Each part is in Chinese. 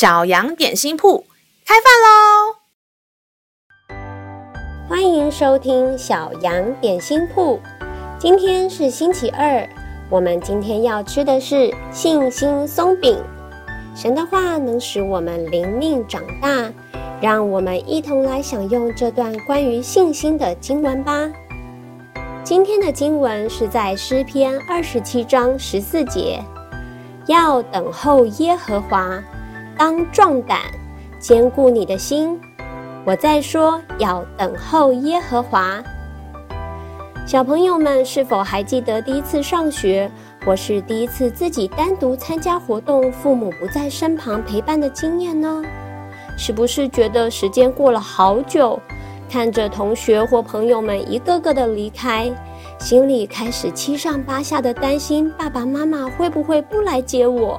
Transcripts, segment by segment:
小羊点心铺开饭喽！欢迎收听小羊点心铺。今天是星期二，我们今天要吃的是信心松饼。神的话能使我们灵命长大，让我们一同来享用这段关于信心的经文吧。今天的经文是在诗篇二十七章十四节。要等候耶和华，当壮胆，坚固你的心。我在说，要等候耶和华。小朋友们是否还记得第一次上学，或是第一次自己单独参加活动，父母不在身旁陪伴的经验呢？是不是觉得时间过了好久，看着同学或朋友们一个个的离开？心里开始七上八下的担心，爸爸妈妈会不会不来接我？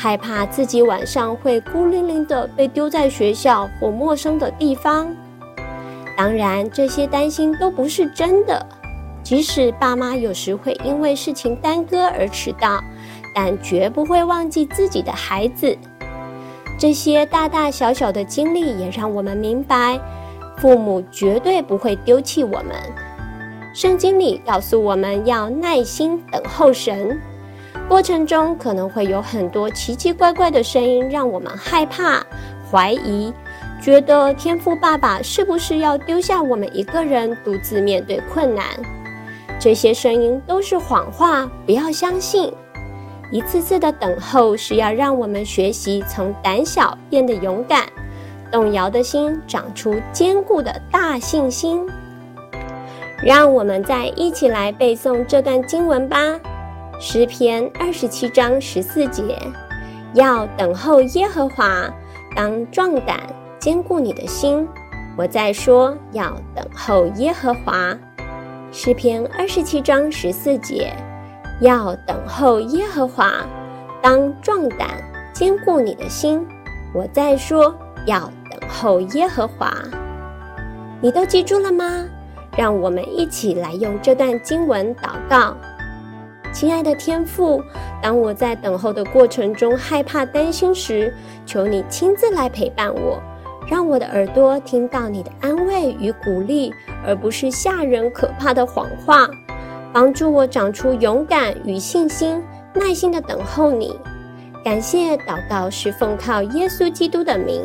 害怕自己晚上会孤零零的被丢在学校或陌生的地方。当然，这些担心都不是真的。即使爸妈有时会因为事情耽搁而迟到，但绝不会忘记自己的孩子。这些大大小小的经历也让我们明白，父母绝对不会丢弃我们。圣经里告诉我们要耐心等候神，过程中可能会有很多奇奇怪怪的声音，让我们害怕、怀疑，觉得天父爸爸是不是要丢下我们一个人独自面对困难？这些声音都是谎话，不要相信。一次次的等候是要让我们学习从胆小变得勇敢，动摇的心长出坚固的大信心。让我们再一起来背诵这段经文吧，《诗篇》二十七章十四节：要等候耶和华，当壮胆，坚固你的心。我再说，要等候耶和华，《诗篇》二十七章十四节：要等候耶和华，当壮胆，坚固你的心。我再说，要等候耶和华。你都记住了吗？让我们一起来用这段经文祷告，亲爱的天父，当我在等候的过程中害怕担心时，求你亲自来陪伴我，让我的耳朵听到你的安慰与鼓励，而不是吓人可怕的谎话，帮助我长出勇敢与信心，耐心的等候你。感谢祷告是奉靠耶稣基督的名，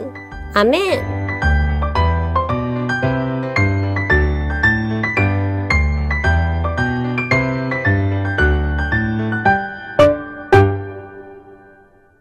阿门。